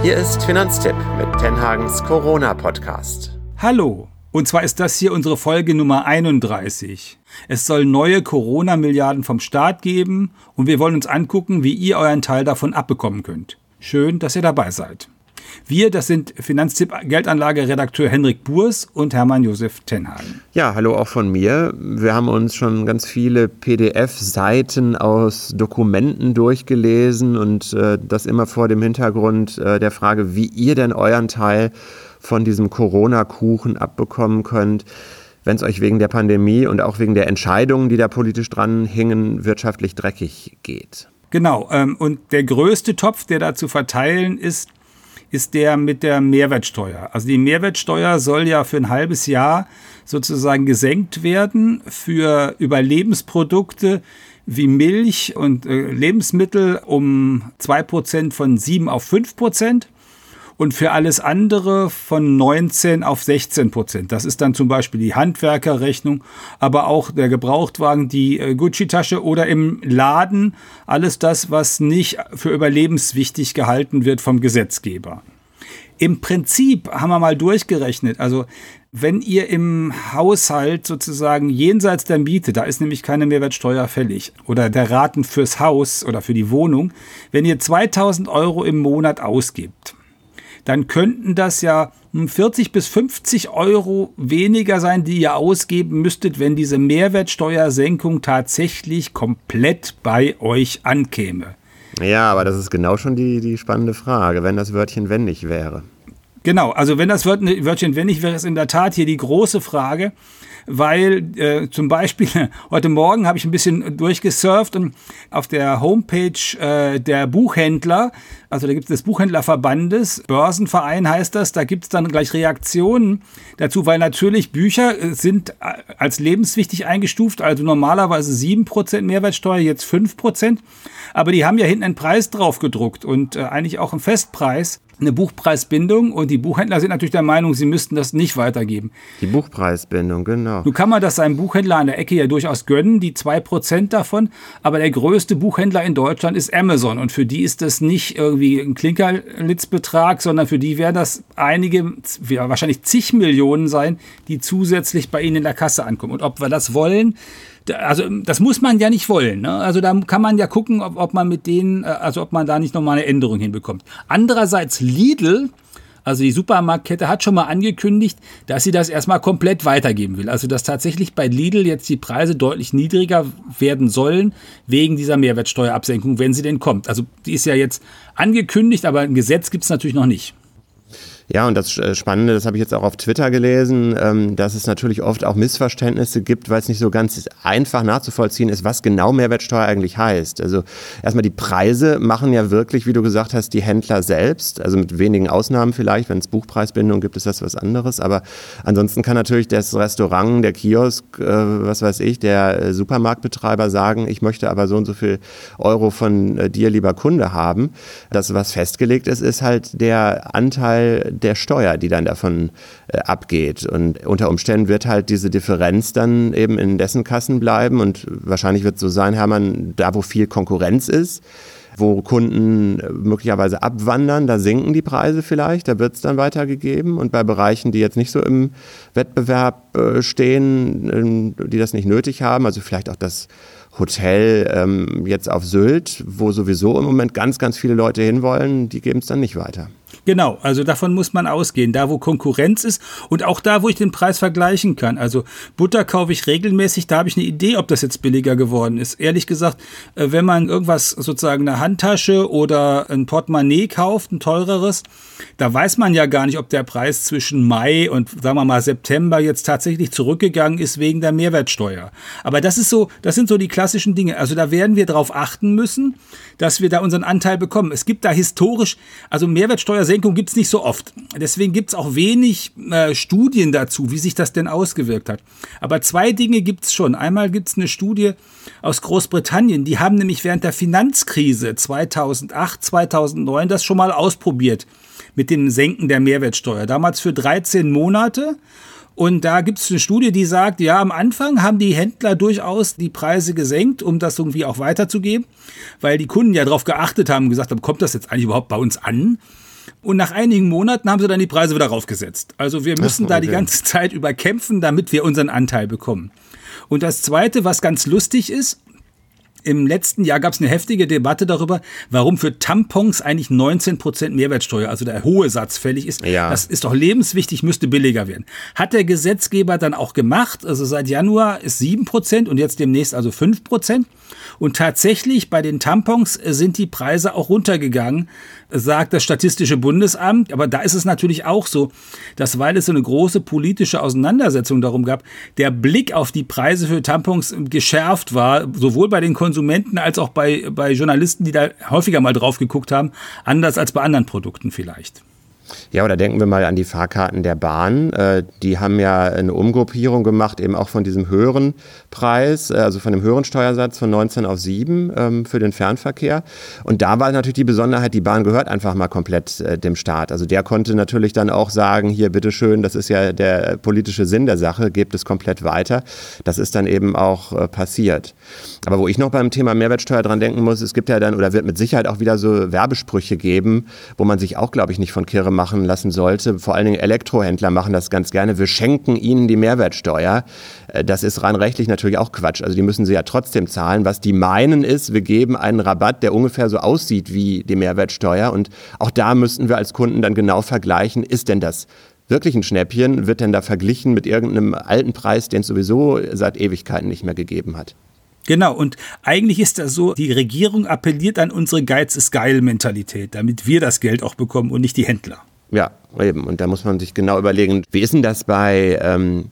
Hier ist Finanztipp mit Tenhagens Corona-Podcast. Hallo, und zwar ist das hier unsere Folge Nummer 31. Es soll neue Corona-Milliarden vom Staat geben und wir wollen uns angucken, wie ihr euren Teil davon abbekommen könnt. Schön, dass ihr dabei seid. Wir, das sind Finanztipp Geldanlage-Redakteur Henrik Burs und Hermann Josef Tenhagen. Ja, hallo auch von mir. Wir haben uns schon ganz viele PDF-Seiten aus Dokumenten durchgelesen und äh, das immer vor dem Hintergrund äh, der Frage, wie ihr denn euren Teil von diesem Corona-Kuchen abbekommen könnt wenn es euch wegen der Pandemie und auch wegen der Entscheidungen, die da politisch dran hingen, wirtschaftlich dreckig geht. Genau, ähm, und der größte Topf, der da zu verteilen ist, ist der mit der Mehrwertsteuer. Also die Mehrwertsteuer soll ja für ein halbes Jahr sozusagen gesenkt werden für Überlebensprodukte wie Milch und äh, Lebensmittel um zwei Prozent von sieben auf fünf Prozent und für alles andere von 19 auf 16 Prozent. Das ist dann zum Beispiel die Handwerkerrechnung, aber auch der Gebrauchtwagen, die äh, Gucci-Tasche oder im Laden alles das, was nicht für überlebenswichtig gehalten wird vom Gesetzgeber. Im Prinzip haben wir mal durchgerechnet, also wenn ihr im Haushalt sozusagen jenseits der Miete, da ist nämlich keine Mehrwertsteuer fällig, oder der Raten fürs Haus oder für die Wohnung, wenn ihr 2000 Euro im Monat ausgibt, dann könnten das ja 40 bis 50 Euro weniger sein, die ihr ausgeben müsstet, wenn diese Mehrwertsteuersenkung tatsächlich komplett bei euch ankäme. Ja, aber das ist genau schon die, die spannende Frage, wenn das Wörtchen wendig wäre. Genau, also wenn das Wörtchen wendig wäre, ist in der Tat hier die große Frage weil äh, zum Beispiel heute Morgen habe ich ein bisschen durchgesurft und auf der Homepage äh, der Buchhändler, also da gibt es des Buchhändlerverbandes, Börsenverein heißt das, da gibt es dann gleich Reaktionen dazu, weil natürlich Bücher äh, sind äh, als lebenswichtig eingestuft, also normalerweise 7% Mehrwertsteuer, jetzt 5%, aber die haben ja hinten einen Preis drauf gedruckt und äh, eigentlich auch einen Festpreis eine Buchpreisbindung. Und die Buchhändler sind natürlich der Meinung, sie müssten das nicht weitergeben. Die Buchpreisbindung, genau. Nun kann man das seinem Buchhändler an der Ecke ja durchaus gönnen, die 2% davon, aber der größte Buchhändler in Deutschland ist Amazon. Und für die ist das nicht irgendwie ein Klinkerlitzbetrag, sondern für die werden das einige, wahrscheinlich zig Millionen sein, die zusätzlich bei ihnen in der Kasse ankommen. Und ob wir das wollen, also das muss man ja nicht wollen. Ne? Also da kann man ja gucken, ob, ob man mit denen, äh, also ob man da nicht nochmal eine Änderung hinbekommt. Andererseits Lidl, also die Supermarktkette hat schon mal angekündigt, dass sie das erstmal komplett weitergeben will. Also dass tatsächlich bei Lidl jetzt die Preise deutlich niedriger werden sollen wegen dieser Mehrwertsteuerabsenkung, wenn sie denn kommt. Also die ist ja jetzt angekündigt, aber ein Gesetz gibt es natürlich noch nicht. Ja, und das äh, Spannende, das habe ich jetzt auch auf Twitter gelesen, ähm, dass es natürlich oft auch Missverständnisse gibt, weil es nicht so ganz einfach nachzuvollziehen ist, was genau Mehrwertsteuer eigentlich heißt. Also erstmal die Preise machen ja wirklich, wie du gesagt hast, die Händler selbst, also mit wenigen Ausnahmen vielleicht, wenn es Buchpreisbindung gibt, ist das was anderes, aber ansonsten kann natürlich das Restaurant, der Kiosk, äh, was weiß ich, der äh, Supermarktbetreiber sagen, ich möchte aber so und so viel Euro von dir, lieber Kunde, haben. Das, was festgelegt ist, ist halt der Anteil der Steuer, die dann davon äh, abgeht. Und unter Umständen wird halt diese Differenz dann eben in dessen Kassen bleiben. Und wahrscheinlich wird es so sein, Hermann, da wo viel Konkurrenz ist, wo Kunden äh, möglicherweise abwandern, da sinken die Preise vielleicht, da wird es dann weitergegeben. Und bei Bereichen, die jetzt nicht so im Wettbewerb äh, stehen, äh, die das nicht nötig haben, also vielleicht auch das Hotel ähm, jetzt auf Sylt, wo sowieso im Moment ganz, ganz viele Leute hinwollen, die geben es dann nicht weiter. Genau, also davon muss man ausgehen. Da, wo Konkurrenz ist und auch da, wo ich den Preis vergleichen kann. Also Butter kaufe ich regelmäßig, da habe ich eine Idee, ob das jetzt billiger geworden ist. Ehrlich gesagt, äh, wenn man irgendwas sozusagen eine Handtasche oder ein Portemonnaie kauft, ein teureres, da weiß man ja gar nicht, ob der Preis zwischen Mai und sagen wir mal September jetzt tatsächlich zurückgegangen ist wegen der Mehrwertsteuer. Aber das ist so, das sind so die klassischen Dinge. Also da werden wir darauf achten müssen, dass wir da unseren Anteil bekommen. Es gibt da historisch, also Mehrwertsteuer Senkung gibt es nicht so oft. Deswegen gibt es auch wenig äh, Studien dazu, wie sich das denn ausgewirkt hat. Aber zwei Dinge gibt es schon. Einmal gibt es eine Studie aus Großbritannien, die haben nämlich während der Finanzkrise 2008, 2009 das schon mal ausprobiert mit dem Senken der Mehrwertsteuer. Damals für 13 Monate. Und da gibt es eine Studie, die sagt, ja, am Anfang haben die Händler durchaus die Preise gesenkt, um das irgendwie auch weiterzugeben, weil die Kunden ja darauf geachtet haben und gesagt haben, kommt das jetzt eigentlich überhaupt bei uns an? Und nach einigen Monaten haben sie dann die Preise wieder raufgesetzt. Also wir müssen Ach, okay. da die ganze Zeit überkämpfen, damit wir unseren Anteil bekommen. Und das Zweite, was ganz lustig ist, im letzten Jahr gab es eine heftige Debatte darüber, warum für Tampons eigentlich 19% Mehrwertsteuer, also der hohe Satz, fällig ist. Ja. Das ist doch lebenswichtig, müsste billiger werden. Hat der Gesetzgeber dann auch gemacht. Also seit Januar ist 7% und jetzt demnächst also 5%. Und tatsächlich bei den Tampons sind die Preise auch runtergegangen sagt das Statistische Bundesamt. Aber da ist es natürlich auch so, dass weil es so eine große politische Auseinandersetzung darum gab, der Blick auf die Preise für Tampons geschärft war, sowohl bei den Konsumenten als auch bei, bei Journalisten, die da häufiger mal drauf geguckt haben, anders als bei anderen Produkten vielleicht. Ja, oder denken wir mal an die Fahrkarten der Bahn. Äh, die haben ja eine Umgruppierung gemacht, eben auch von diesem höheren Preis, äh, also von dem höheren Steuersatz von 19 auf 7 ähm, für den Fernverkehr. Und da war natürlich die Besonderheit, die Bahn gehört einfach mal komplett äh, dem Staat. Also der konnte natürlich dann auch sagen, hier bitteschön, das ist ja der politische Sinn der Sache, gebt es komplett weiter. Das ist dann eben auch passiert. Aber wo ich noch beim Thema Mehrwertsteuer dran denken muss, es gibt ja dann oder wird mit Sicherheit auch wieder so Werbesprüche geben, wo man sich auch, glaube ich, nicht von Kirre machen lassen sollte. Vor allen Dingen Elektrohändler machen das ganz gerne. Wir schenken ihnen die Mehrwertsteuer. Äh, das ist rein rechtlich natürlich auch Quatsch. Also die müssen sie ja trotzdem zahlen. Was die meinen ist, wir geben einen Rabatt, der ungefähr so aussieht wie die Mehrwertsteuer. Und auch da müssten wir als Kunden dann genau vergleichen, ist denn das wirklich ein Schnäppchen? Wird denn da verglichen mit irgendeinem alten Preis, den es sowieso seit Ewigkeiten nicht mehr gegeben hat? Genau, und eigentlich ist das so, die Regierung appelliert an unsere Geiz ist geil Mentalität, damit wir das Geld auch bekommen und nicht die Händler. Ja, eben. Und da muss man sich genau überlegen, wie ist denn das bei, ähm,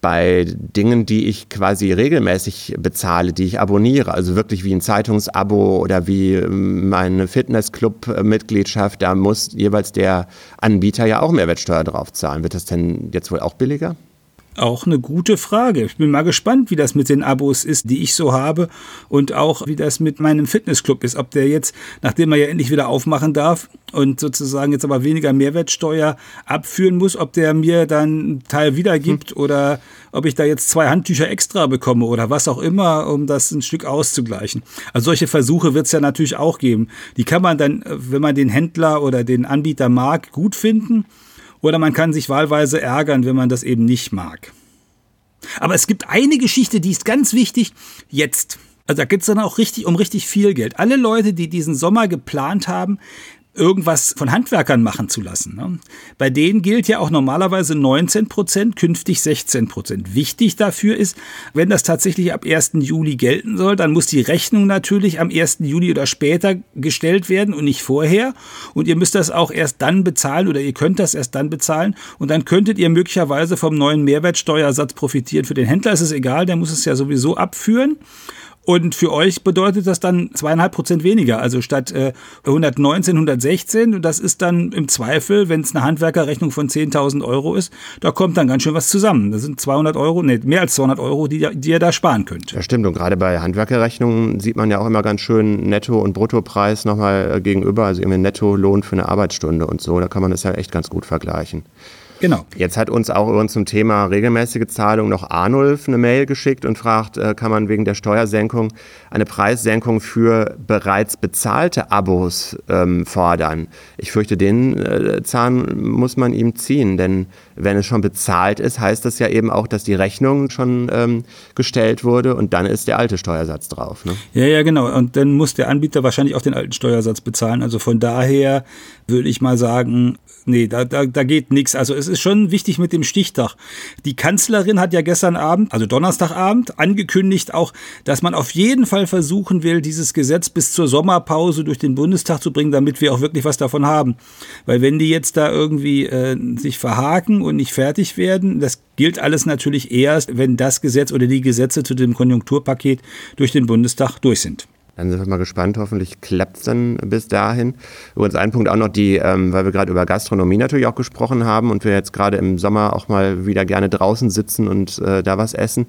bei Dingen, die ich quasi regelmäßig bezahle, die ich abonniere, also wirklich wie ein Zeitungsabo oder wie ähm, meine Fitnessclub-Mitgliedschaft, da muss jeweils der Anbieter ja auch Mehrwertsteuer drauf zahlen. Wird das denn jetzt wohl auch billiger? Auch eine gute Frage. Ich bin mal gespannt, wie das mit den Abos ist, die ich so habe und auch wie das mit meinem Fitnessclub ist. Ob der jetzt, nachdem er ja endlich wieder aufmachen darf und sozusagen jetzt aber weniger Mehrwertsteuer abführen muss, ob der mir dann einen Teil wiedergibt hm. oder ob ich da jetzt zwei Handtücher extra bekomme oder was auch immer, um das ein Stück auszugleichen. Also solche Versuche wird es ja natürlich auch geben. Die kann man dann, wenn man den Händler oder den Anbieter mag, gut finden oder man kann sich wahlweise ärgern, wenn man das eben nicht mag. Aber es gibt eine Geschichte, die ist ganz wichtig jetzt. Also da geht es dann auch richtig um richtig viel Geld. Alle Leute, die diesen Sommer geplant haben, irgendwas von Handwerkern machen zu lassen. Ne? Bei denen gilt ja auch normalerweise 19 Prozent, künftig 16 Prozent. Wichtig dafür ist, wenn das tatsächlich ab 1. Juli gelten soll, dann muss die Rechnung natürlich am 1. Juli oder später gestellt werden und nicht vorher. Und ihr müsst das auch erst dann bezahlen oder ihr könnt das erst dann bezahlen. Und dann könntet ihr möglicherweise vom neuen Mehrwertsteuersatz profitieren. Für den Händler ist es egal, der muss es ja sowieso abführen. Und für euch bedeutet das dann zweieinhalb Prozent weniger. Also statt äh, 119, 116. Und das ist dann im Zweifel, wenn es eine Handwerkerrechnung von 10.000 Euro ist, da kommt dann ganz schön was zusammen. Das sind 200 Euro, nee, mehr als 200 Euro, die, die ihr da sparen könnt. Ja, stimmt. Und gerade bei Handwerkerrechnungen sieht man ja auch immer ganz schön Netto- und Bruttopreis nochmal äh, gegenüber. Also irgendwie Netto-Lohn für eine Arbeitsstunde und so. Da kann man das ja echt ganz gut vergleichen. Genau. Jetzt hat uns auch übrigens zum Thema regelmäßige Zahlung noch Arnulf eine Mail geschickt und fragt, äh, kann man wegen der Steuersenkung eine Preissenkung für bereits bezahlte Abos ähm, fordern? Ich fürchte, den äh, Zahn muss man ihm ziehen, denn wenn es schon bezahlt ist, heißt das ja eben auch, dass die Rechnung schon ähm, gestellt wurde und dann ist der alte Steuersatz drauf. Ne? Ja, ja, genau. Und dann muss der Anbieter wahrscheinlich auch den alten Steuersatz bezahlen. Also von daher würde ich mal sagen, nee, da, da, da geht nichts. Also es ist schon wichtig mit dem Stichtag. Die Kanzlerin hat ja gestern Abend, also Donnerstagabend, angekündigt auch, dass man auf jeden Fall versuchen will, dieses Gesetz bis zur Sommerpause durch den Bundestag zu bringen, damit wir auch wirklich was davon haben. Weil wenn die jetzt da irgendwie äh, sich verhaken und nicht fertig werden, das gilt alles natürlich erst, wenn das Gesetz oder die Gesetze zu dem Konjunkturpaket durch den Bundestag durch sind. Dann sind wir mal gespannt. Hoffentlich klappt es dann bis dahin. Übrigens ein Punkt auch noch, die, ähm, weil wir gerade über Gastronomie natürlich auch gesprochen haben und wir jetzt gerade im Sommer auch mal wieder gerne draußen sitzen und äh, da was essen.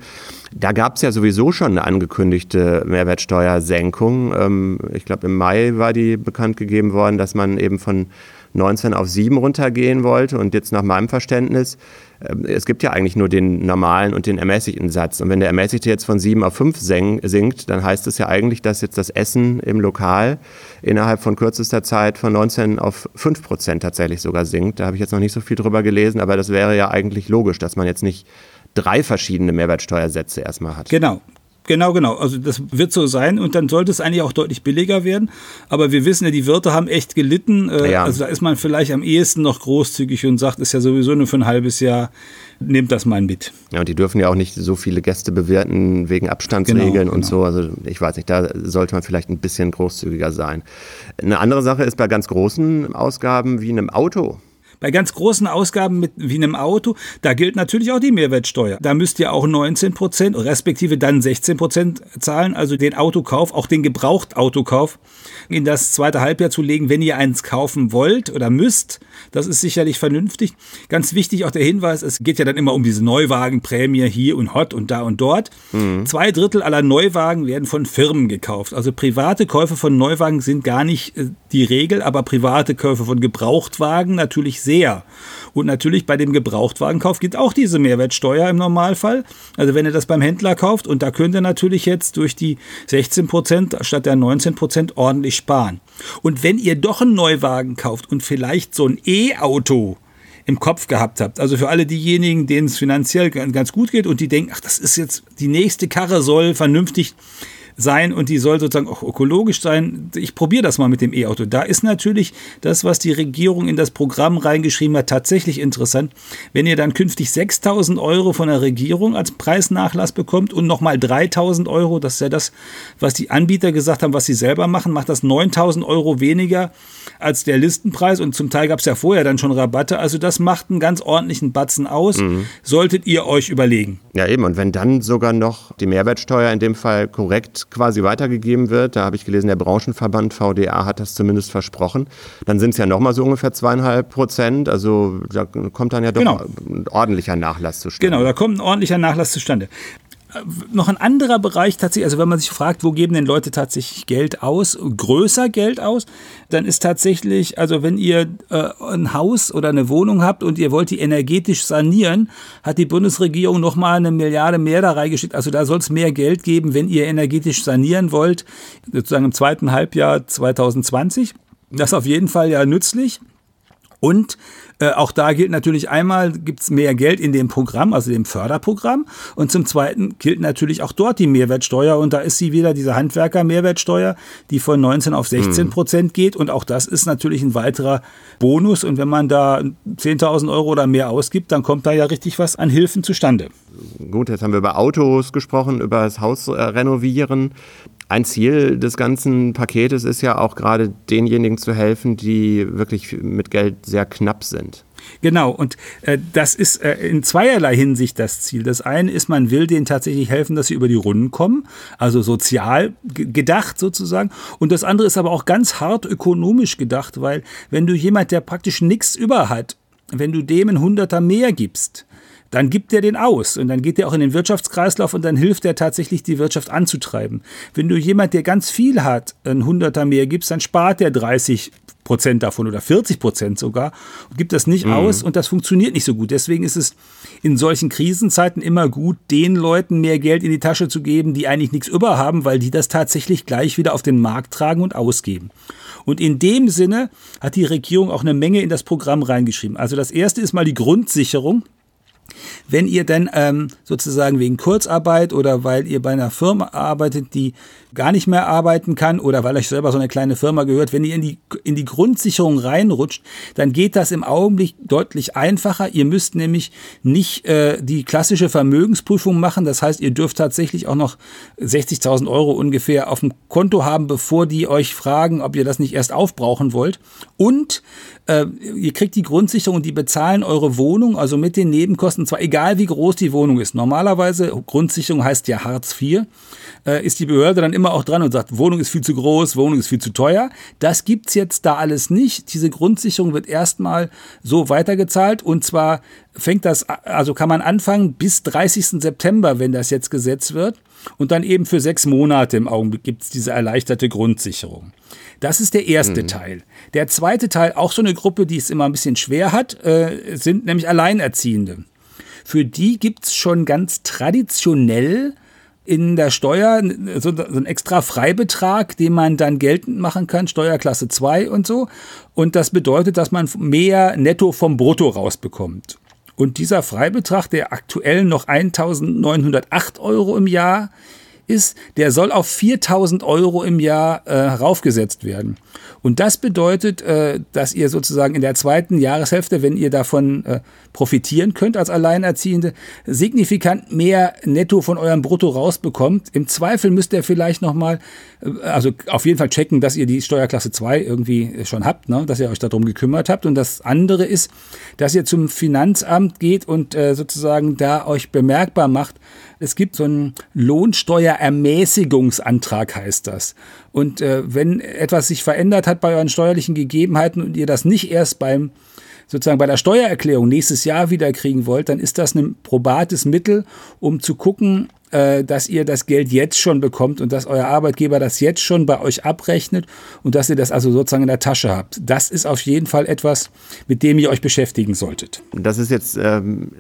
Da gab es ja sowieso schon eine angekündigte Mehrwertsteuersenkung. Ähm, ich glaube, im Mai war die bekannt gegeben worden, dass man eben von 19 auf 7 runtergehen wollte. Und jetzt nach meinem Verständnis, äh, es gibt ja eigentlich nur den normalen und den ermäßigten Satz. Und wenn der ermäßigte jetzt von 7 auf 5 sinkt, dann heißt es ja eigentlich, dass jetzt das Essen im Lokal innerhalb von kürzester Zeit von 19 auf 5 Prozent tatsächlich sogar sinkt. Da habe ich jetzt noch nicht so viel drüber gelesen, aber das wäre ja eigentlich logisch, dass man jetzt nicht drei verschiedene Mehrwertsteuersätze erstmal hat. Genau, Genau, genau. Also das wird so sein und dann sollte es eigentlich auch deutlich billiger werden. Aber wir wissen ja, die Wirte haben echt gelitten. Äh, ja. Also da ist man vielleicht am ehesten noch großzügig und sagt, ist ja sowieso nur für ein halbes Jahr, nehmt das mal mit. Ja, und die dürfen ja auch nicht so viele Gäste bewerten wegen Abstandsregeln genau, und genau. so. Also ich weiß nicht, da sollte man vielleicht ein bisschen großzügiger sein. Eine andere Sache ist bei ganz großen Ausgaben wie einem Auto. Bei ganz großen Ausgaben mit, wie einem Auto, da gilt natürlich auch die Mehrwertsteuer. Da müsst ihr auch 19 Prozent, respektive dann 16 Prozent zahlen, also den Autokauf, auch den Gebrauchtautokauf in das zweite Halbjahr zu legen, wenn ihr eins kaufen wollt oder müsst. Das ist sicherlich vernünftig. Ganz wichtig auch der Hinweis, es geht ja dann immer um diese Neuwagenprämie hier und hot und da und dort. Mhm. Zwei Drittel aller Neuwagen werden von Firmen gekauft. Also private Käufe von Neuwagen sind gar nicht äh, die Regel, aber private Käufe von Gebrauchtwagen natürlich sehr. Und natürlich bei dem Gebrauchtwagenkauf gibt auch diese Mehrwertsteuer im Normalfall. Also wenn ihr das beim Händler kauft und da könnt ihr natürlich jetzt durch die 16 Prozent statt der 19 Prozent ordentlich sparen. Und wenn ihr doch einen Neuwagen kauft und vielleicht so ein E-Auto im Kopf gehabt habt. Also für alle diejenigen, denen es finanziell ganz gut geht und die denken, ach, das ist jetzt die nächste Karre soll vernünftig sein und die soll sozusagen auch ökologisch sein. Ich probiere das mal mit dem E-Auto. Da ist natürlich das, was die Regierung in das Programm reingeschrieben hat, tatsächlich interessant. Wenn ihr dann künftig 6000 Euro von der Regierung als Preisnachlass bekommt und nochmal 3000 Euro, das ist ja das, was die Anbieter gesagt haben, was sie selber machen, macht das 9000 Euro weniger als der Listenpreis und zum Teil gab es ja vorher dann schon Rabatte. Also das macht einen ganz ordentlichen Batzen aus. Mhm. Solltet ihr euch überlegen. Ja, eben. Und wenn dann sogar noch die Mehrwertsteuer in dem Fall korrekt quasi weitergegeben wird, da habe ich gelesen, der Branchenverband VDA hat das zumindest versprochen, dann sind es ja nochmal so ungefähr zweieinhalb Prozent. Also da kommt dann ja doch genau. ein ordentlicher Nachlass zustande. Genau, da kommt ein ordentlicher Nachlass zustande noch ein anderer Bereich tatsächlich, also wenn man sich fragt, wo geben denn Leute tatsächlich Geld aus, größer Geld aus, dann ist tatsächlich, also wenn ihr äh, ein Haus oder eine Wohnung habt und ihr wollt die energetisch sanieren, hat die Bundesregierung nochmal eine Milliarde mehr da reingeschickt. Also da soll es mehr Geld geben, wenn ihr energetisch sanieren wollt, sozusagen im zweiten Halbjahr 2020. Das ist auf jeden Fall ja nützlich. Und äh, auch da gilt natürlich einmal, gibt es mehr Geld in dem Programm, also dem Förderprogramm. Und zum Zweiten gilt natürlich auch dort die Mehrwertsteuer. Und da ist sie wieder, diese Handwerker-Mehrwertsteuer, die von 19 auf 16 Prozent geht. Und auch das ist natürlich ein weiterer Bonus. Und wenn man da 10.000 Euro oder mehr ausgibt, dann kommt da ja richtig was an Hilfen zustande. Gut, jetzt haben wir über Autos gesprochen, über das Haus äh, renovieren. Ein Ziel des ganzen Paketes ist ja auch gerade denjenigen zu helfen, die wirklich mit Geld sehr knapp sind. Genau, und äh, das ist äh, in zweierlei Hinsicht das Ziel. Das eine ist, man will denen tatsächlich helfen, dass sie über die Runden kommen, also sozial gedacht sozusagen. Und das andere ist aber auch ganz hart ökonomisch gedacht, weil wenn du jemand, der praktisch nichts über hat, wenn du dem ein Hunderter mehr gibst, dann gibt er den aus und dann geht er auch in den Wirtschaftskreislauf und dann hilft er tatsächlich, die Wirtschaft anzutreiben. Wenn du jemand, der ganz viel hat, ein Hunderter mehr gibst, dann spart er 30 Prozent davon oder 40 Prozent sogar und gibt das nicht mhm. aus und das funktioniert nicht so gut. Deswegen ist es in solchen Krisenzeiten immer gut, den Leuten mehr Geld in die Tasche zu geben, die eigentlich nichts über haben, weil die das tatsächlich gleich wieder auf den Markt tragen und ausgeben. Und in dem Sinne hat die Regierung auch eine Menge in das Programm reingeschrieben. Also das erste ist mal die Grundsicherung. Wenn ihr denn ähm, sozusagen wegen Kurzarbeit oder weil ihr bei einer Firma arbeitet, die gar nicht mehr arbeiten kann oder weil euch selber so eine kleine Firma gehört, wenn ihr in die, in die Grundsicherung reinrutscht, dann geht das im Augenblick deutlich einfacher. Ihr müsst nämlich nicht äh, die klassische Vermögensprüfung machen. Das heißt, ihr dürft tatsächlich auch noch 60.000 Euro ungefähr auf dem Konto haben, bevor die euch fragen, ob ihr das nicht erst aufbrauchen wollt. Und äh, ihr kriegt die Grundsicherung und die bezahlen eure Wohnung, also mit den Nebenkosten, zwar egal, wie groß die Wohnung ist. Normalerweise, Grundsicherung heißt ja Hartz IV, äh, ist die Behörde dann immer auch dran und sagt, Wohnung ist viel zu groß, Wohnung ist viel zu teuer. Das gibt's jetzt da alles nicht. Diese Grundsicherung wird erstmal so weitergezahlt und zwar fängt das, also kann man anfangen bis 30. September, wenn das jetzt gesetzt wird. Und dann eben für sechs Monate im Augenblick gibt's diese erleichterte Grundsicherung. Das ist der erste mhm. Teil. Der zweite Teil, auch so eine Gruppe, die es immer ein bisschen schwer hat, äh, sind nämlich Alleinerziehende. Für die gibt's schon ganz traditionell in der Steuer so, ein extra Freibetrag, den man dann geltend machen kann, Steuerklasse 2 und so. Und das bedeutet, dass man mehr netto vom Brutto rausbekommt. Und dieser Freibetrag, der aktuell noch 1908 Euro im Jahr ist, der soll auf 4000 Euro im Jahr äh, raufgesetzt werden. Und das bedeutet, äh, dass ihr sozusagen in der zweiten Jahreshälfte, wenn ihr davon äh, profitieren könnt als Alleinerziehende, signifikant mehr netto von eurem Brutto rausbekommt. Im Zweifel müsst ihr vielleicht nochmal, äh, also auf jeden Fall checken, dass ihr die Steuerklasse 2 irgendwie schon habt, ne? dass ihr euch darum gekümmert habt. Und das andere ist, dass ihr zum Finanzamt geht und äh, sozusagen da euch bemerkbar macht, es gibt so einen Lohnsteuerermäßigungsantrag, heißt das. Und äh, wenn etwas sich verändert hat bei euren steuerlichen Gegebenheiten und ihr das nicht erst beim sozusagen bei der Steuererklärung nächstes Jahr wieder kriegen wollt, dann ist das ein probates Mittel, um zu gucken, äh, dass ihr das Geld jetzt schon bekommt und dass euer Arbeitgeber das jetzt schon bei euch abrechnet und dass ihr das also sozusagen in der Tasche habt. Das ist auf jeden Fall etwas, mit dem ihr euch beschäftigen solltet. Das ist jetzt ähm,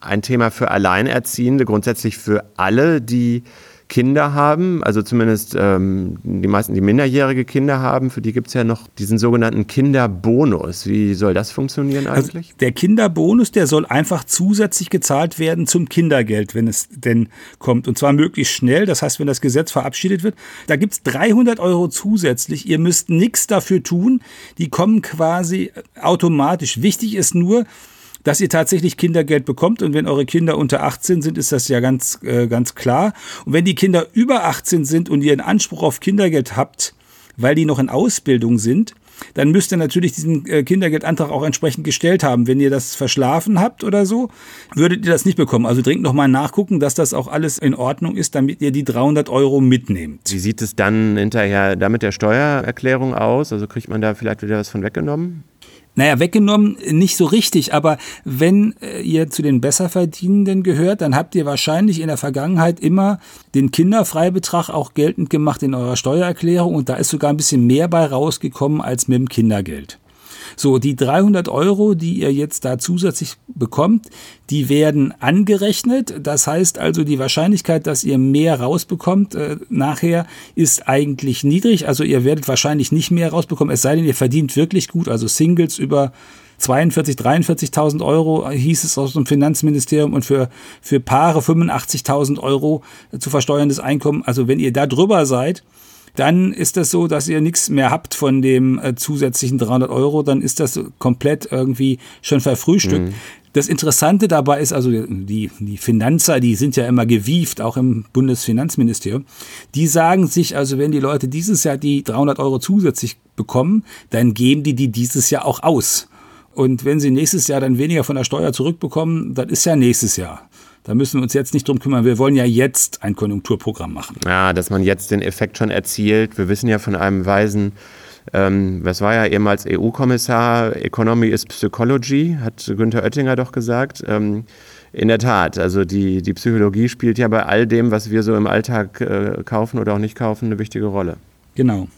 ein Thema für Alleinerziehende, grundsätzlich für alle, die Kinder haben, also zumindest ähm, die meisten, die minderjährige Kinder haben, für die gibt es ja noch diesen sogenannten Kinderbonus. Wie soll das funktionieren also eigentlich? Also der Kinderbonus, der soll einfach zusätzlich gezahlt werden zum Kindergeld, wenn es denn kommt. Und zwar möglichst schnell, das heißt, wenn das Gesetz verabschiedet wird. Da gibt es 300 Euro zusätzlich. Ihr müsst nichts dafür tun. Die kommen quasi automatisch. Wichtig ist nur, dass ihr tatsächlich Kindergeld bekommt. Und wenn eure Kinder unter 18 sind, ist das ja ganz, äh, ganz klar. Und wenn die Kinder über 18 sind und ihr einen Anspruch auf Kindergeld habt, weil die noch in Ausbildung sind, dann müsst ihr natürlich diesen äh, Kindergeldantrag auch entsprechend gestellt haben. Wenn ihr das verschlafen habt oder so, würdet ihr das nicht bekommen. Also dringend nochmal nachgucken, dass das auch alles in Ordnung ist, damit ihr die 300 Euro mitnehmt. Wie sieht es dann hinterher da mit der Steuererklärung aus? Also kriegt man da vielleicht wieder was von weggenommen? Naja, weggenommen nicht so richtig, aber wenn äh, ihr zu den Besserverdienenden gehört, dann habt ihr wahrscheinlich in der Vergangenheit immer den Kinderfreibetrag auch geltend gemacht in eurer Steuererklärung und da ist sogar ein bisschen mehr bei rausgekommen als mit dem Kindergeld. So, die 300 Euro, die ihr jetzt da zusätzlich bekommt, die werden angerechnet. Das heißt also, die Wahrscheinlichkeit, dass ihr mehr rausbekommt äh, nachher, ist eigentlich niedrig. Also ihr werdet wahrscheinlich nicht mehr rausbekommen, es sei denn, ihr verdient wirklich gut. Also Singles über 42, 43.000 Euro hieß es aus dem Finanzministerium und für, für Paare 85.000 Euro zu versteuerndes Einkommen. Also wenn ihr da drüber seid, dann ist das so, dass ihr nichts mehr habt von dem äh, zusätzlichen 300 Euro, dann ist das komplett irgendwie schon verfrühstückt. Mhm. Das Interessante dabei ist also, die, die Finanzer, die sind ja immer gewieft, auch im Bundesfinanzministerium. Die sagen sich also, wenn die Leute dieses Jahr die 300 Euro zusätzlich bekommen, dann geben die die dieses Jahr auch aus. Und wenn sie nächstes Jahr dann weniger von der Steuer zurückbekommen, dann ist ja nächstes Jahr. Da müssen wir uns jetzt nicht drum kümmern. Wir wollen ja jetzt ein Konjunkturprogramm machen. Ja, dass man jetzt den Effekt schon erzielt. Wir wissen ja von einem weisen, ähm, was war ja ehemals EU-Kommissar, Economy is Psychology, hat Günther Oettinger doch gesagt. Ähm, in der Tat, also die, die Psychologie spielt ja bei all dem, was wir so im Alltag äh, kaufen oder auch nicht kaufen, eine wichtige Rolle. Genau.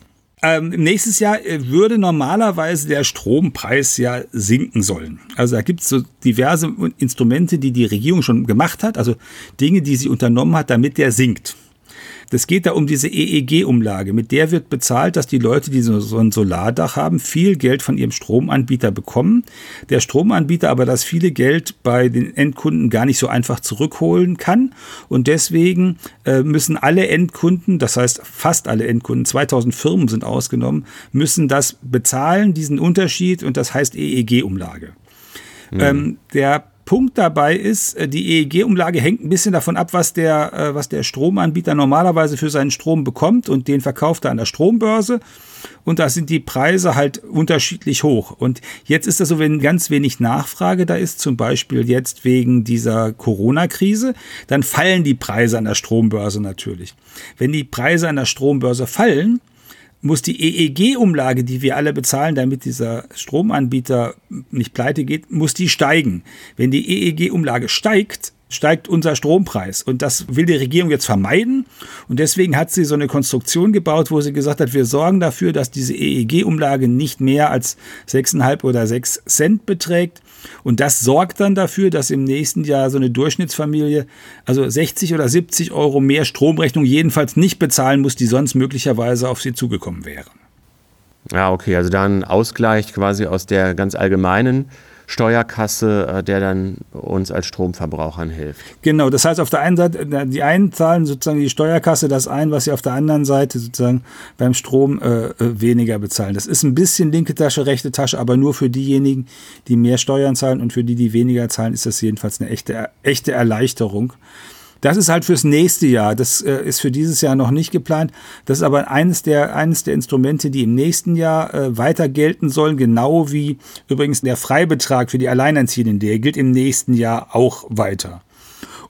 Ähm, nächstes Jahr äh, würde normalerweise der Strompreis ja sinken sollen. Also da gibt es so diverse Instrumente, die die Regierung schon gemacht hat, also Dinge, die sie unternommen hat, damit der sinkt. Das geht da um diese EEG-Umlage. Mit der wird bezahlt, dass die Leute, die so, ein Solardach haben, viel Geld von ihrem Stromanbieter bekommen. Der Stromanbieter aber das viele Geld bei den Endkunden gar nicht so einfach zurückholen kann. Und deswegen äh, müssen alle Endkunden, das heißt fast alle Endkunden, 2000 Firmen sind ausgenommen, müssen das bezahlen, diesen Unterschied. Und das heißt EEG-Umlage. Mhm. Ähm, der Punkt dabei ist, äh, die EEG-Umlage hängt ein bisschen davon ab, was der, äh, was der Stromanbieter normalerweise für seinen Strom bekommt und den verkauft er an der Strombörse. Und da sind die Preise halt unterschiedlich hoch. Und jetzt ist das so, wenn ganz wenig Nachfrage da ist, zum Beispiel jetzt wegen dieser Corona-Krise, dann fallen die Preise an der Strombörse natürlich. Wenn die Preise an der Strombörse fallen, muss die EEG-Umlage, die wir alle bezahlen, damit dieser Stromanbieter nicht pleite geht, muss die steigen. Wenn die EEG-Umlage steigt, steigt unser Strompreis. Und das will die Regierung jetzt vermeiden. Und deswegen hat sie so eine Konstruktion gebaut, wo sie gesagt hat, wir sorgen dafür, dass diese EEG-Umlage nicht mehr als 6,5 oder 6 Cent beträgt. Und das sorgt dann dafür, dass im nächsten Jahr so eine Durchschnittsfamilie also 60 oder 70 Euro mehr Stromrechnung jedenfalls nicht bezahlen muss, die sonst möglicherweise auf sie zugekommen wären. Ja, okay, also da ein Ausgleich quasi aus der ganz allgemeinen Steuerkasse, äh, der dann uns als Stromverbrauchern hilft. Genau, das heißt auf der einen Seite, die einen zahlen sozusagen die Steuerkasse das ein, was sie auf der anderen Seite sozusagen beim Strom äh, äh, weniger bezahlen. Das ist ein bisschen linke Tasche, rechte Tasche, aber nur für diejenigen, die mehr Steuern zahlen und für die, die weniger zahlen, ist das jedenfalls eine echte, echte Erleichterung. Das ist halt fürs nächste Jahr. Das äh, ist für dieses Jahr noch nicht geplant. Das ist aber eines der, eines der Instrumente, die im nächsten Jahr äh, weiter gelten sollen, genau wie übrigens der Freibetrag für die Alleinerziehenden. Der gilt im nächsten Jahr auch weiter.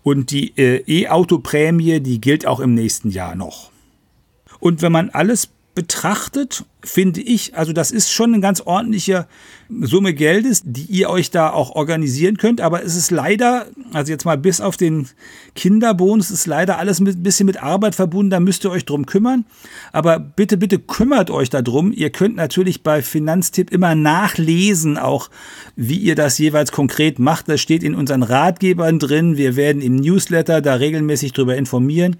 Und die äh, E-Auto-Prämie, die gilt auch im nächsten Jahr noch. Und wenn man alles betrachtet, finde ich, also das ist schon eine ganz ordentliche Summe Geldes, die ihr euch da auch organisieren könnt. Aber es ist leider, also jetzt mal bis auf den Kinderbonus, ist leider alles ein bisschen mit Arbeit verbunden. Da müsst ihr euch drum kümmern. Aber bitte, bitte kümmert euch darum. Ihr könnt natürlich bei Finanztipp immer nachlesen, auch wie ihr das jeweils konkret macht. Das steht in unseren Ratgebern drin. Wir werden im Newsletter da regelmäßig darüber informieren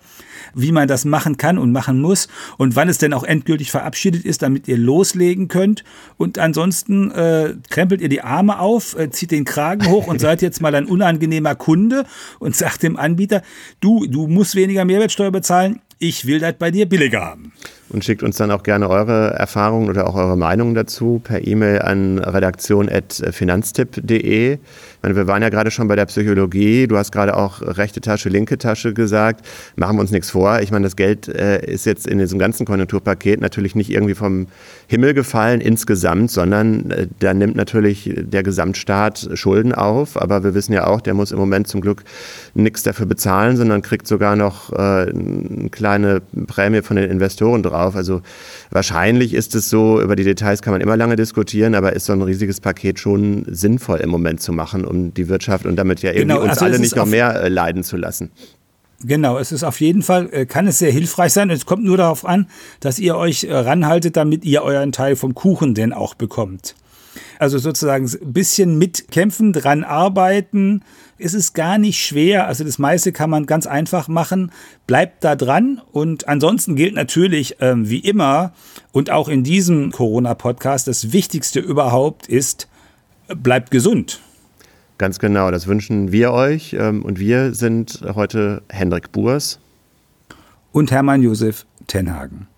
wie man das machen kann und machen muss und wann es denn auch endgültig verabschiedet ist, damit ihr loslegen könnt. Und ansonsten äh, krempelt ihr die Arme auf, äh, zieht den Kragen hoch und seid jetzt mal ein unangenehmer Kunde und sagt dem Anbieter, du, du musst weniger Mehrwertsteuer bezahlen, ich will das bei dir billiger haben. Und schickt uns dann auch gerne eure Erfahrungen oder auch eure Meinungen dazu per E-Mail an redaktion.finanztipp.de wir waren ja gerade schon bei der Psychologie. Du hast gerade auch rechte Tasche, linke Tasche gesagt. Machen wir uns nichts vor. Ich meine, das Geld äh, ist jetzt in diesem ganzen Konjunkturpaket natürlich nicht irgendwie vom Himmel gefallen insgesamt, sondern äh, da nimmt natürlich der Gesamtstaat Schulden auf. Aber wir wissen ja auch, der muss im Moment zum Glück nichts dafür bezahlen, sondern kriegt sogar noch äh, eine kleine Prämie von den Investoren drauf. Also wahrscheinlich ist es so, über die Details kann man immer lange diskutieren, aber ist so ein riesiges Paket schon sinnvoll im Moment zu machen, um die Wirtschaft und damit ja irgendwie genau, uns also alle nicht noch mehr äh, leiden zu lassen. Genau, es ist auf jeden Fall, äh, kann es sehr hilfreich sein. Es kommt nur darauf an, dass ihr euch äh, ranhaltet, damit ihr euren Teil vom Kuchen denn auch bekommt. Also sozusagen ein bisschen mitkämpfen, dran arbeiten. Es ist gar nicht schwer. Also das meiste kann man ganz einfach machen. Bleibt da dran. Und ansonsten gilt natürlich, ähm, wie immer, und auch in diesem Corona-Podcast, das Wichtigste überhaupt ist, bleibt gesund. Ganz genau, das wünschen wir euch. Ähm, und wir sind heute Hendrik Burs und Hermann Josef Tenhagen.